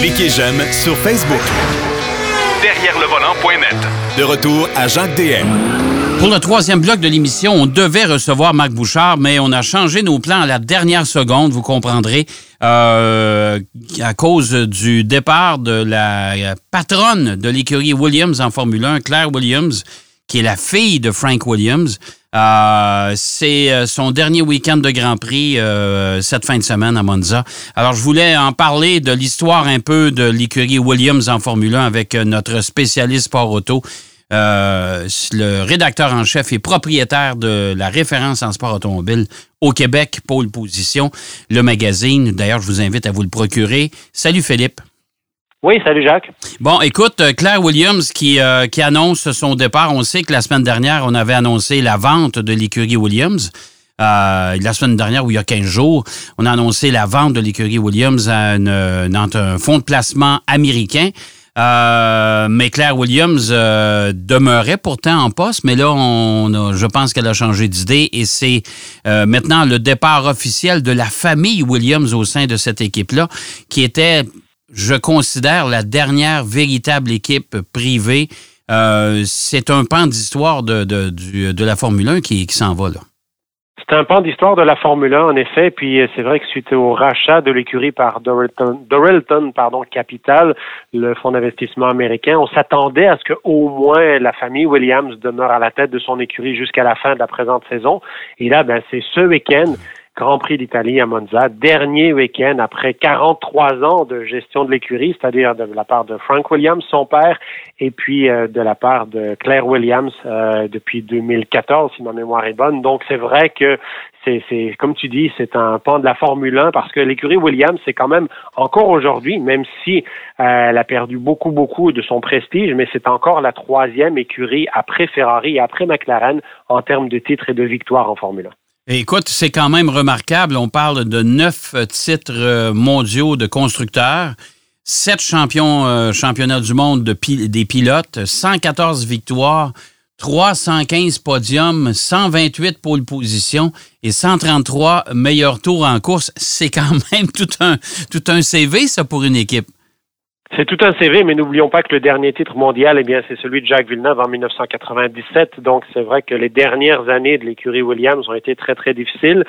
Cliquez j'aime sur Facebook. Derrière le volant.net. De retour à Jacques DM. Pour le troisième bloc de l'émission, on devait recevoir Marc Bouchard, mais on a changé nos plans à la dernière seconde, vous comprendrez, euh, à cause du départ de la patronne de l'écurie Williams en Formule 1, Claire Williams, qui est la fille de Frank Williams. Euh, c'est euh, son dernier week-end de Grand Prix euh, cette fin de semaine à Monza. Alors, je voulais en parler de l'histoire un peu de l'écurie Williams en Formule 1 avec notre spécialiste sport auto. le rédacteur en chef et propriétaire de la référence en sport automobile au Québec, Pôle Position, le magazine. D'ailleurs, je vous invite à vous le procurer. Salut Philippe. Oui, salut Jacques. Bon, écoute, euh, Claire Williams qui, euh, qui annonce son départ. On sait que la semaine dernière, on avait annoncé la vente de l'écurie Williams. Euh, la semaine dernière, ou il y a 15 jours, on a annoncé la vente de l'écurie Williams à un fonds de placement américain. mais Claire Williams demeurait pourtant en poste, mais là, on je pense qu'elle a changé d'idée et c'est maintenant le départ officiel de la famille Williams au sein de cette équipe-là, qui était je considère la dernière véritable équipe privée. Euh, c'est un pan d'histoire de, la Formule 1 qui, s'en va là. C'est un pan d'histoire de la Formule 1, en effet. Puis euh, c'est vrai que suite au rachat de l'écurie par Doralton, pardon, Capital, le fonds d'investissement américain, on s'attendait à ce que au moins la famille Williams demeure à la tête de son écurie jusqu'à la fin de la présente saison. Et là, ben, c'est ce week-end Grand Prix d'Italie à Monza, dernier week-end après 43 ans de gestion de l'écurie, c'est-à-dire de la part de Frank Williams, son père, et puis euh, de la part de Claire Williams euh, depuis 2014, si ma mémoire est bonne. Donc c'est vrai que c'est, comme tu dis, c'est un pan de la Formule 1 parce que l'écurie Williams, c'est quand même encore aujourd'hui, même si euh, elle a perdu beaucoup, beaucoup de son prestige, mais c'est encore la troisième écurie après Ferrari et après McLaren en termes de titres et de victoires en Formule 1. Écoute, c'est quand même remarquable. On parle de neuf titres euh, mondiaux de constructeurs, sept champions, euh, championnats du monde de des pilotes, 114 victoires, 315 podiums, 128 pôles position et 133 meilleurs tours en course. C'est quand même tout un, tout un CV, ça, pour une équipe. C'est tout un CV, mais n'oublions pas que le dernier titre mondial, eh bien, c'est celui de Jacques Villeneuve en 1997. Donc, c'est vrai que les dernières années de l'écurie Williams ont été très, très difficiles.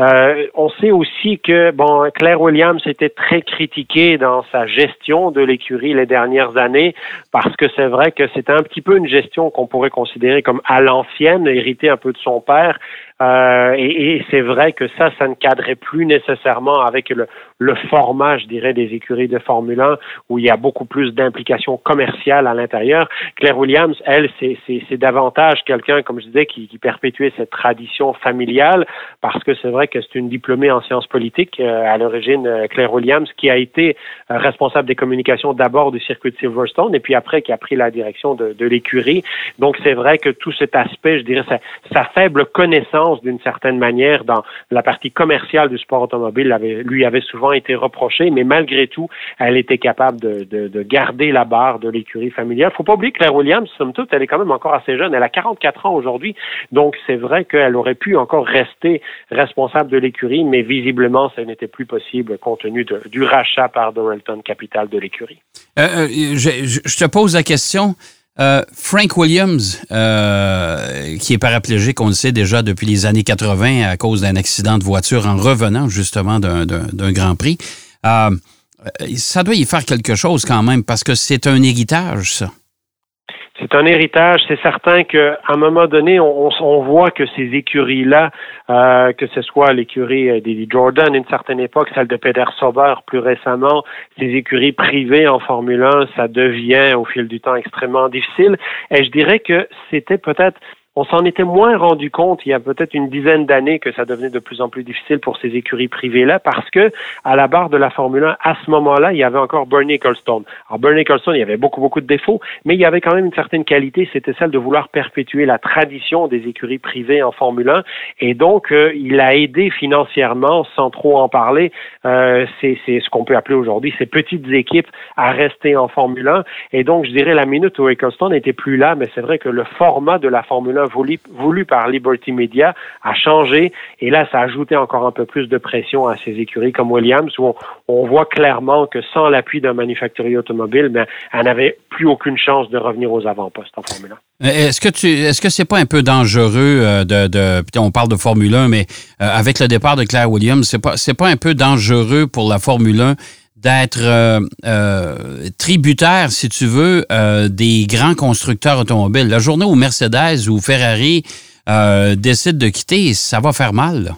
Euh, on sait aussi que, bon, Claire Williams était très critiquée dans sa gestion de l'écurie les dernières années parce que c'est vrai que c'était un petit peu une gestion qu'on pourrait considérer comme à l'ancienne, héritée un peu de son père. Euh, et, et c'est vrai que ça, ça ne cadrait plus nécessairement avec le, le format, je dirais, des écuries de Formule 1 où il y a beaucoup plus d'implications commerciales à l'intérieur. Claire Williams, elle, c'est davantage quelqu'un, comme je disais, qui, qui, perpétuait cette tradition familiale parce que c'est vrai que c'est une diplômée en sciences politiques euh, à l'origine, euh, Claire Williams, qui a été euh, responsable des communications d'abord du circuit de Silverstone et puis après qui a pris la direction de, de l'écurie. Donc c'est vrai que tout cet aspect, je dirais, sa, sa faible connaissance d'une certaine manière dans la partie commerciale du sport automobile lui avait souvent été reprochée, mais malgré tout, elle était capable de, de, garder la barre de l'écurie familiale. Faut pas oublier que Claire Williams, somme toute, elle est quand même encore assez jeune. Elle a 44 ans aujourd'hui, donc c'est vrai qu'elle aurait pu encore rester responsable de l'écurie, mais visiblement, ça n'était plus possible compte tenu du rachat par Doralton Capital de l'écurie. Euh, euh, je te pose la question. Euh, Frank Williams, euh, qui est paraplégique, on le sait déjà depuis les années 80 à cause d'un accident de voiture en revenant justement d'un Grand Prix, euh, ça doit y faire quelque chose quand même parce que c'est un héritage, ça. C'est un héritage. C'est certain qu'à un moment donné, on, voit que ces écuries-là, euh, que ce soit l'écurie euh, d'Eddie Jordan à une certaine époque, celle de Peter Sauber plus récemment, ces écuries privées en Formule 1, ça devient au fil du temps extrêmement difficile. Et je dirais que c'était peut-être on s'en était moins rendu compte il y a peut-être une dizaine d'années que ça devenait de plus en plus difficile pour ces écuries privées-là parce que à la barre de la Formule 1, à ce moment-là, il y avait encore Bernie Ecclestone. Alors Bernie Ecclestone, il y avait beaucoup, beaucoup de défauts, mais il y avait quand même une certaine qualité, c'était celle de vouloir perpétuer la tradition des écuries privées en Formule 1 et donc euh, il a aidé financièrement, sans trop en parler, euh, c'est ce qu'on peut appeler aujourd'hui ces petites équipes à rester en Formule 1 et donc je dirais la minute où Ecclestone n'était plus là, mais c'est vrai que le format de la Formule 1 voulu, par Liberty Media a changé et là, ça a ajouté encore un peu plus de pression à ces écuries comme Williams où on, voit clairement que sans l'appui d'un manufacturier automobile, elle n'avait plus aucune chance de revenir aux avant-postes en Formule 1. Est-ce que tu, est-ce que c'est pas un peu dangereux euh, de, de, on parle de Formule 1, mais euh, avec le départ de Claire Williams, c'est pas, c'est pas un peu dangereux pour la Formule 1 d'être euh, euh, tributaire, si tu veux, euh, des grands constructeurs automobiles. La journée où Mercedes ou Ferrari décident de quitter, ça va faire mal.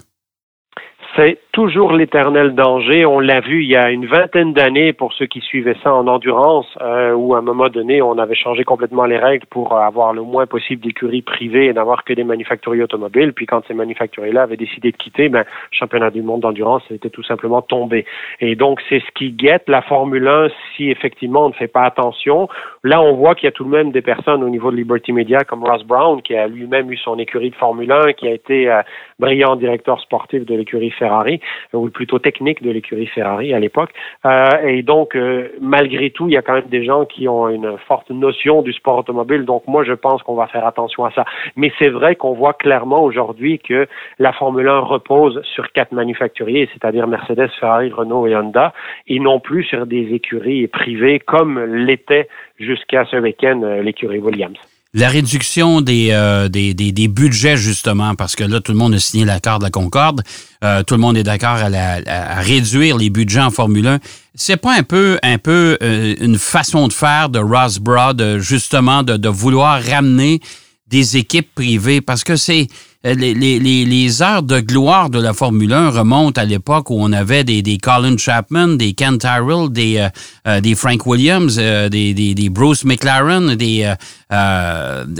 C'est toujours l'éternel danger. On l'a vu il y a une vingtaine d'années pour ceux qui suivaient ça en endurance, euh, où à un moment donné, on avait changé complètement les règles pour avoir le moins possible d'écuries privées et n'avoir que des manufacturiers automobiles. Puis quand ces manufacturiers-là avaient décidé de quitter, ben, championnat du monde d'endurance était tout simplement tombé. Et donc, c'est ce qui guette la Formule 1 si effectivement on ne fait pas attention. Là, on voit qu'il y a tout de même des personnes au niveau de Liberty Media comme Ross Brown, qui a lui-même eu son écurie de Formule 1, qui a été euh, brillant directeur sportif de l'écurie Ferrari ou plutôt technique de l'écurie Ferrari à l'époque. Euh, et donc, euh, malgré tout, il y a quand même des gens qui ont une forte notion du sport automobile. Donc, moi, je pense qu'on va faire attention à ça. Mais c'est vrai qu'on voit clairement aujourd'hui que la Formule 1 repose sur quatre manufacturiers, c'est-à-dire Mercedes, Ferrari, Renault et Honda, et non plus sur des écuries privées comme l'était jusqu'à ce week-end euh, l'écurie Williams. La réduction euh, des, des, des, budgets, justement, parce que là, tout le monde a signé l'accord de la Concorde. Euh, tout le monde est d'accord à, réduire les budgets en Formule 1. C'est pas un peu, un peu euh, une façon de faire de Ross Broad, justement, de, vouloir ramener des équipes privées? Parce que c'est les, les, les, heures de gloire de la Formule 1 remontent à l'époque où on avait des, des Colin Chapman, des Ken Tyrrell, des, euh, euh, des Frank Williams, des, des, des, Bruce McLaren, des,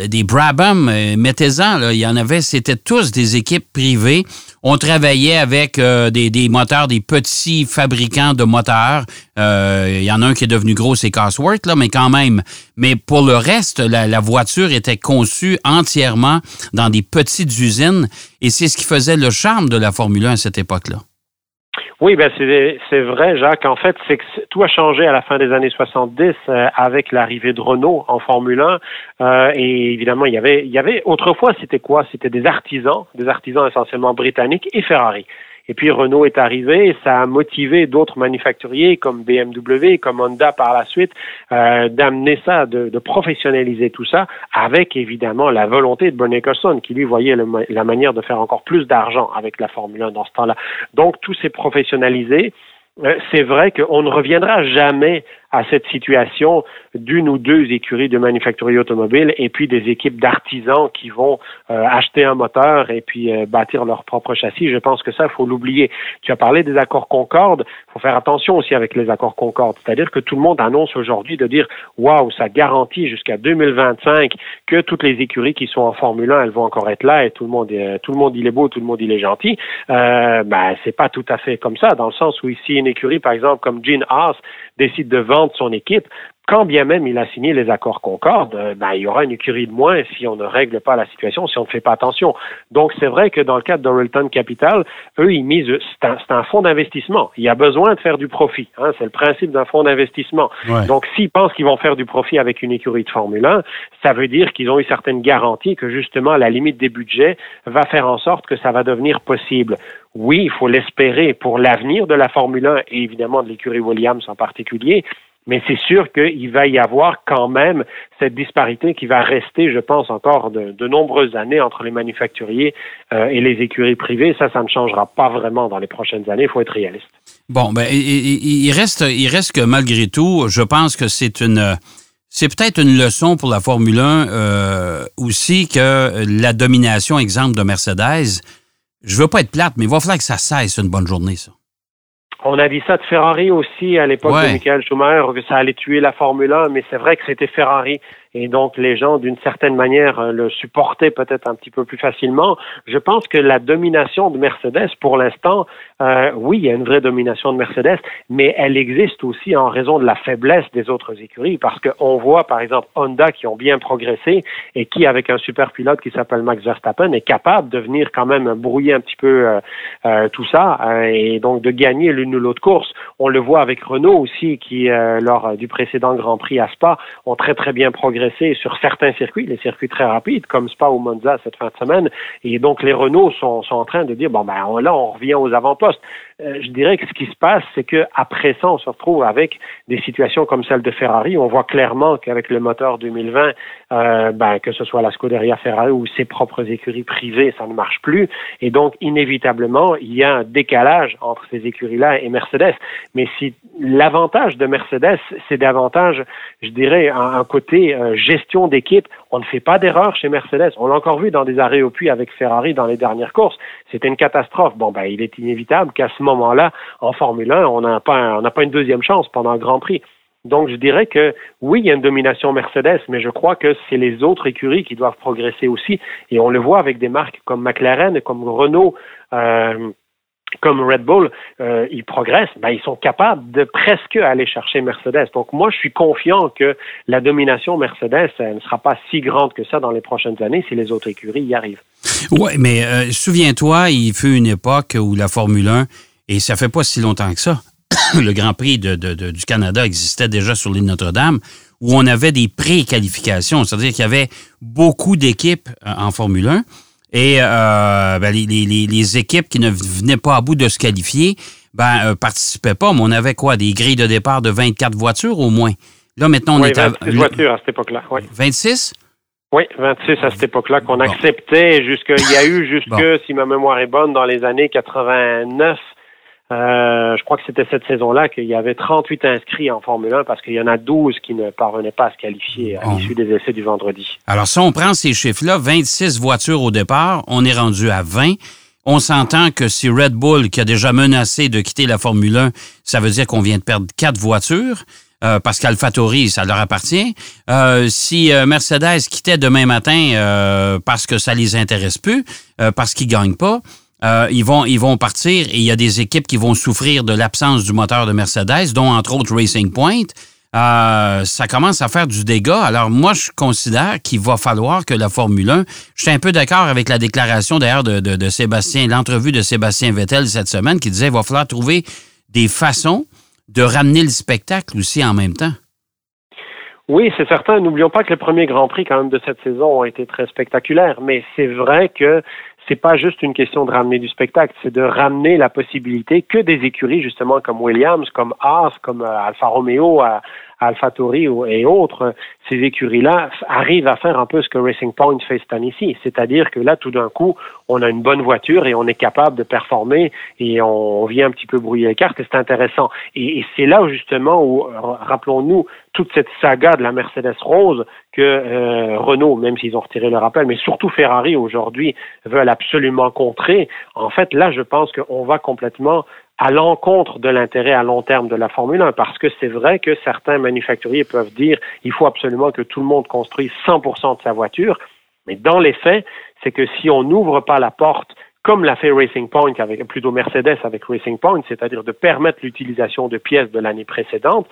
des Brabham, mettez-en, il y en avait, c'était tous des équipes privées. On travaillait avec des, des moteurs, des petits fabricants de moteurs. Il y en a un qui est devenu gros, c'est Cosworth, là, mais quand même. Mais pour le reste, la, la voiture était conçue entièrement dans des petites usines et c'est ce qui faisait le charme de la Formule 1 à cette époque-là. Oui, ben c'est vrai, Jacques. En fait, c'est que tout a changé à la fin des années 70 euh, avec l'arrivée de Renault en Formule 1. Euh, et évidemment, il y avait, il y avait autrefois, c'était quoi? C'était des artisans, des artisans essentiellement britanniques et Ferrari. Et puis Renault est arrivé ça a motivé d'autres manufacturiers comme BMW, comme Honda par la suite, euh, d'amener ça, de, de, professionnaliser tout ça, avec évidemment la volonté de Bernie Ecclestone, qui lui voyait la manière de faire encore plus d'argent avec la Formule 1 dans ce temps-là. Donc tout s'est professionnalisé. Euh, c'est vrai qu'on ne reviendra jamais à cette situation d'une ou deux écuries de manufacturiers automobiles et puis des équipes d'artisans qui vont euh, acheter un moteur et puis euh, bâtir leur propre châssis. Je pense que ça, il faut l'oublier. Tu as parlé des accords Concorde. Il faut faire attention aussi avec les accords Concorde. C'est-à-dire que tout le monde annonce aujourd'hui de dire waouh, ça garantit jusqu'à 2025 que toutes les écuries qui sont en Formule 1, elles vont encore être là et tout le monde, tout le monde il est beau, tout le monde il est gentil. Euh, ben, c'est pas tout à fait comme ça, dans le sens où ici une écurie, par exemple, comme Gene Haas, décide de vendre son équipe, quand bien même il a signé les accords Concorde, euh, ben, il y aura une écurie de moins si on ne règle pas la situation, si on ne fait pas attention. Donc, c'est vrai que dans le cadre d'Orelton Capital, eux, ils misent, c'est un, un, fonds d'investissement. Il y a besoin de faire du profit. Hein, c'est le principe d'un fonds d'investissement. Donc, s'ils pensent qu'ils vont faire du profit avec une écurie de Formule 1, ça veut dire qu'ils ont eu certaines garanties que justement, la limite des budgets va faire en sorte que ça va devenir possible. Oui, il faut l'espérer pour l'avenir de la Formule 1 et évidemment de l'écurie Williams en particulier, mais c'est sûr qu'il va y avoir quand même cette disparité qui va rester, je pense, encore de, nombreuses années entre les manufacturiers euh, et les écuries privées. Ça, ça ne changera pas vraiment dans les prochaines années. Il faut être réaliste. Bon, ben, il, reste, il reste que malgré tout, je pense que c'est une. C'est peut-être une leçon pour la Formule 1 euh, aussi que la domination, exemple de Mercedes. Je veux pas être plate, mais il va falloir que ça cesse une bonne journée, ça. On a dit ça de Ferrari aussi à l'époque de Michael Schumacher, que ça allait tuer la Formule 1, mais c'est vrai que c'était Ferrari et donc les gens d'une certaine manière euh, le supportaient peut-être un petit peu plus facilement. Je pense que la domination de Mercedes, pour l'instant, euh, oui, il y a une vraie domination de Mercedes, mais elle existe aussi en raison de la faiblesse des autres écuries, parce qu'on voit par exemple Honda qui ont bien progressé et qui, avec un super pilote qui s'appelle Max Verstappen, est capable de venir quand même brouiller un petit peu euh, euh tout ça euh, et donc de gagner l'une ou l'autre course. On le voit avec Renault aussi, qui lors du précédent Grand Prix à Spa ont très très bien progressé sur certains circuits, les circuits très rapides, comme Spa ou Monza cette fin de semaine. Et donc, les Renault sont, sont en train de dire, bon, ben là, on revient aux avant-postes. Euh, je dirais que ce qui se passe, c'est qu'après ça, on se retrouve avec des situations comme celle de Ferrari. On voit clairement qu'avec le moteur 2020, euh, ben, que ce soit la Scuderia Ferrari ou ses propres écuries privées, ça ne marche plus. Et donc, inévitablement, il y a un décalage entre ces écuries-là et Mercedes. Mais si l'avantage de Mercedes, c'est davantage, je dirais, un, côté euh, gestion d'équipe. On ne fait pas d'erreur chez Mercedes. On l'a encore vu dans des arrêts au puits avec Ferrari dans les dernières courses. C'était une catastrophe. Bon, ben, il est inévitable qu'à ce moment-là, en Formule 1, on n'a pas, une deuxième chance pendant le Grand Prix. Donc, je dirais que oui, il y a une domination Mercedes, mais je crois que c'est les autres écuries qui doivent progresser aussi. Et on le voit avec des marques comme McLaren, comme Renault, euh, comme Red Bull, euh, ils progressent, ben, ils sont capables de presque aller chercher Mercedes. Donc moi, je suis confiant que la domination Mercedes ne sera pas si grande que ça dans les prochaines années si les autres écuries y arrivent. Oui, mais euh, souviens-toi, il fut une époque où la Formule 1, et ça fait pas si longtemps que ça, le Grand Prix du Canada existait déjà sur l'île Notre-Dame, où on avait des pré-qualifications, c'est-à-dire qu'il y avait beaucoup d'équipes euh, en Formule 1 et euh, ben, les, équipes qui ne venaient pas à bout de se qualifier, ben, euh, participaient pas. Mais on avait quoi? Des grilles de départ de 24 voitures au moins. Là, maintenant, on est à. voitures à cette époque-là, oui. 26? Oui, 26 à cette époque-là qu'on acceptait jusque, il y a eu jusque, si ma mémoire est bonne, dans les années 89, euh, je crois que c'était cette saison-là qu'il y avait 38 inscrits en Formule 1 parce qu'il y en a 12 qui ne parvenaient pas à se qualifier à l'issue des essais du vendredi. Alors, si on prend ces chiffres-là, 26 voitures au départ, on est rendu à 20. On s'entend que si Red Bull, qui a déjà menacé de quitter la Formule 1, ça veut dire qu'on vient de perdre quatre voitures. Euh, parce qu'AlphaTauri, ça leur appartient. Euh, si Mercedes quittait demain matin parce que ça les intéresse plus, parce qu'ils gagnent pas, euh, ils, vont, ils vont partir et il y a des équipes qui vont souffrir de l'absence du moteur de Mercedes, dont entre autres Racing Point. Euh, ça commence à faire du dégât. Alors moi, je considère qu'il va falloir que la Formule 1, je suis un peu d'accord avec la déclaration d'ailleurs de, de, Sébastien, l'entrevue de Sébastien Vettel cette semaine qui disait qu'il va falloir trouver des façons de ramener le spectacle aussi en même temps. Oui, c'est certain. N'oublions pas que les premiers Grands Prix quand même de cette saison ont été très spectaculaires, mais c'est vrai que c'est pas juste une question de ramener du spectacle, c'est de ramener la possibilité que des écuries, justement, comme Williams, comme Haas, comme euh, Alfa Romeo, à, AlphaTauri et autres, ces écuries-là arrivent à faire un peu ce que Racing Point fait cette. C'est-à-dire que là, tout d'un coup, on a une bonne voiture et on est capable de performer et on vient un petit peu brouiller les cartes et c'est intéressant. Et, c'est là, justement, où, rappelons-nous, toute cette saga de la Mercedes Rose que euh, Renault, même s'ils ont retiré le rappel, mais surtout Ferrari aujourd'hui veulent absolument contrer. En fait, là, je pense qu'on va complètement à l'encontre de l'intérêt à long terme de la Formule 1, parce que c'est vrai que certains manufacturiers peuvent dire il faut absolument que tout le monde construise 100% de sa voiture, mais dans les faits, c'est que si on n'ouvre pas la porte comme l'a fait Racing Point avec plutôt Mercedes avec Racing Point, c'est-à-dire de permettre l'utilisation de pièces de l'année précédente,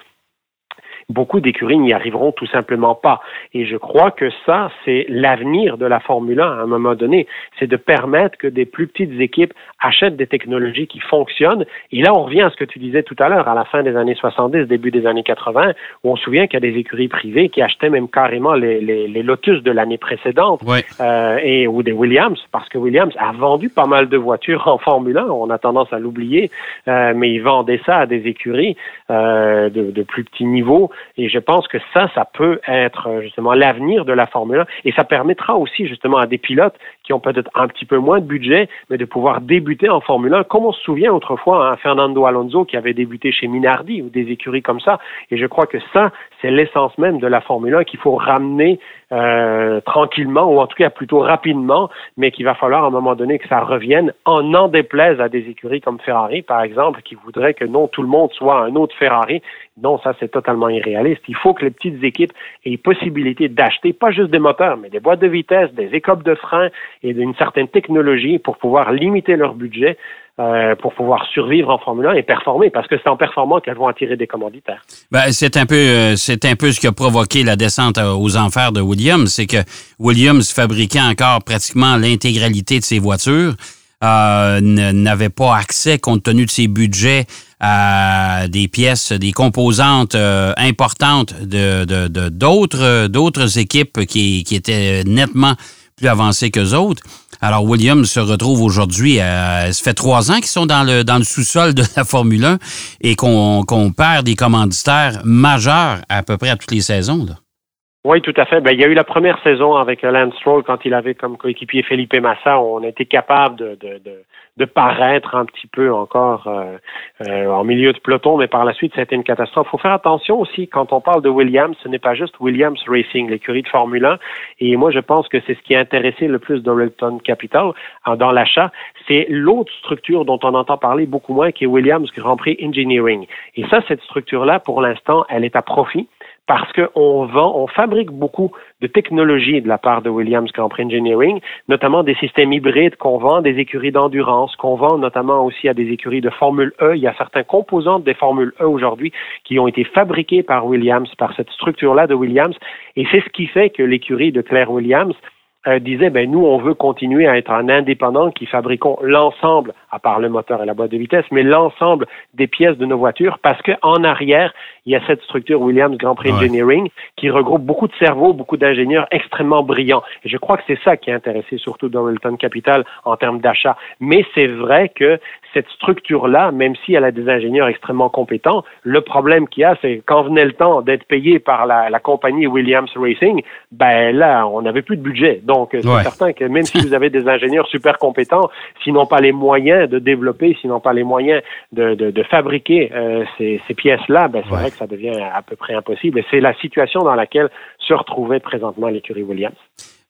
beaucoup d'écuries n'y arriveront tout simplement pas. Et je crois que ça, c'est l'avenir de la Formule 1 à un moment donné. C'est de permettre que des plus petites équipes achètent des technologies qui fonctionnent. Et là, on revient à ce que tu disais tout à l'heure, à la fin des années 70, début des années 80, où on se souvient qu'il y a des écuries privées qui achetaient même carrément les, les, les Lotus de l'année précédente euh, et ou des Williams, parce que Williams a vendu pas mal de voitures en Formule 1. On a tendance à l'oublier, euh, mais ils vendaient ça à des écuries euh, de, de plus petits niveaux et je pense que ça, ça peut être euh, justement l'avenir de la Formule 1. Et ça permettra aussi justement à des pilotes qui ont peut-être un petit peu moins de budget, mais de pouvoir débuter en Formule 1, comme on se souvient autrefois, à hein, Fernando Alonso qui avait débuté chez Minardi ou des écuries comme ça. Et je crois que ça, c'est l'essence même de la Formule 1 qu'il faut ramener euh, tranquillement, ou en tout cas plutôt rapidement, mais qu'il va falloir à un moment donné que ça revienne, en n'en déplaise à des écuries comme Ferrari, par exemple, qui voudraient que non, tout le monde soit un autre Ferrari. Non, ça c'est totalement irréaliste. Il faut que les petites équipes aient possibilité d'acheter pas juste des moteurs, mais des boîtes de vitesse, des écopes de frein et d'une certaine technologie pour pouvoir limiter leur budget euh, pour pouvoir survivre en Formule 1 et performer, parce que c'est en performant qu'elles vont attirer des commanditaires. Ben, c'est un peu, euh, c'est un peu ce qui a provoqué la descente euh, aux enfers de Williams, c'est que Williams fabriquait encore pratiquement l'intégralité de ses voitures. n'avait pas accès, compte tenu de ses budgets, à des pièces, des composantes euh, importantes de d'autres d'autres équipes qui, qui étaient nettement plus avancées que autres. Alors, Williams se retrouve aujourd'hui, ça fait trois ans qu'ils sont dans le, sous-sol de la Formule 1 et qu'on perd des commanditaires majeurs à peu près à toutes les saisons. Oui, tout à fait. Ben, il y a eu la première saison avec Lance Stroll quand il avait comme coéquipier Felipe Massa. On a été capable de, de paraître un petit peu encore euh, euh, en milieu de peloton, mais par la suite, ça a été une catastrophe. Il faut faire attention aussi quand on parle de Williams, ce n'est pas juste Williams Racing, l'écurie de Formule 1. Et moi, je pense que c'est ce qui a intéressé le plus Dorilton Capital dans l'achat. C'est l'autre structure dont on entend parler beaucoup moins, qui est Williams Grand Prix Engineering. Et ça, cette structure-là, pour l'instant, elle est à profit parce qu'on vend, on fabrique beaucoup de technologies de la part de Williams Prix Engineering, notamment des systèmes hybrides qu'on vend des écuries d'endurance, qu'on vend notamment aussi à des écuries de Formule E. Il y a certains composants des Formule E aujourd'hui qui ont été fabriqués par Williams, par cette structure-là de Williams, et c'est ce qui fait que l'écurie de Claire Williams euh, disait ben nous on veut continuer à être un indépendant qui fabriquons l'ensemble à part le moteur et la boîte de vitesse mais l'ensemble des pièces de nos voitures parce que en arrière il y a cette structure Williams Grand Prix Engineering qui regroupe beaucoup de cerveaux beaucoup d'ingénieurs extrêmement brillants. Et je crois que c'est ça qui a intéressé surtout Donaldton Capital en termes d'achat. Mais c'est vrai que cette structure-là, même si elle a des ingénieurs extrêmement compétents, le problème qu'il y a, c'est quand venait le temps d'être payé par la, la, compagnie Williams Racing, ben là, on n'avait plus de budget. Donc, c'est certain que même si vous avez des ingénieurs super compétents, s'ils n'ont pas les moyens de développer, s'ils n'ont pas les moyens de, de, de fabriquer euh, ces, ces pièces-là, ben c'est vrai que ça devient à peu près impossible. Et c'est la situation dans laquelle se retrouvait présentement l'écurie Williams.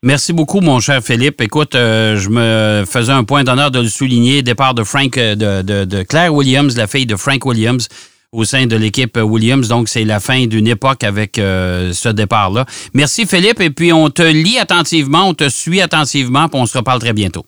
Merci beaucoup, mon cher Philippe. Écoute, euh, je me faisais un point d'honneur de le souligner. Départ de Frank, euh, de, de, de, Claire Williams, la fille de Frank Williams, au sein de l'équipe Williams. Donc, c'est la fin d'une époque avec euh, ce départ-là. Merci, Philippe. Et puis, on te lit attentivement, on te suit attentivement, puis on se reparle très bientôt.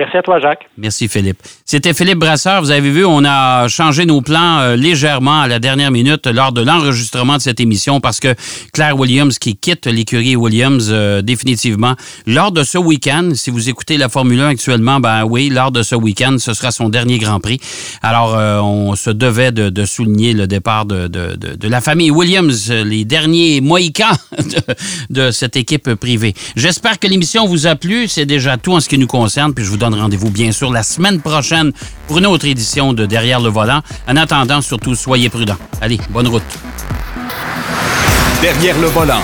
Merci à toi, Jacques. Merci, Philippe. C'était Philippe Brasseur. Vous avez vu, on a changé nos plans euh, légèrement à la dernière minute lors de l'enregistrement de cette émission parce que Claire Williams, qui quitte l'écurie Williams euh, définitivement, lors de ce week-end, si vous écoutez la Formule 1 actuellement, ben oui, lors de ce week-end, ce sera son dernier Grand Prix. Alors, euh, on se devait de, souligner le départ de, de, de, la famille Williams, les derniers mohicans de, cette équipe privée. J'espère que l'émission vous a plu. C'est déjà tout en ce qui nous concerne. Puis je vous rendez-vous bien sûr la semaine prochaine pour une autre édition de Derrière le volant. En attendant, surtout, soyez prudents. Allez, bonne route. Derrière le volant.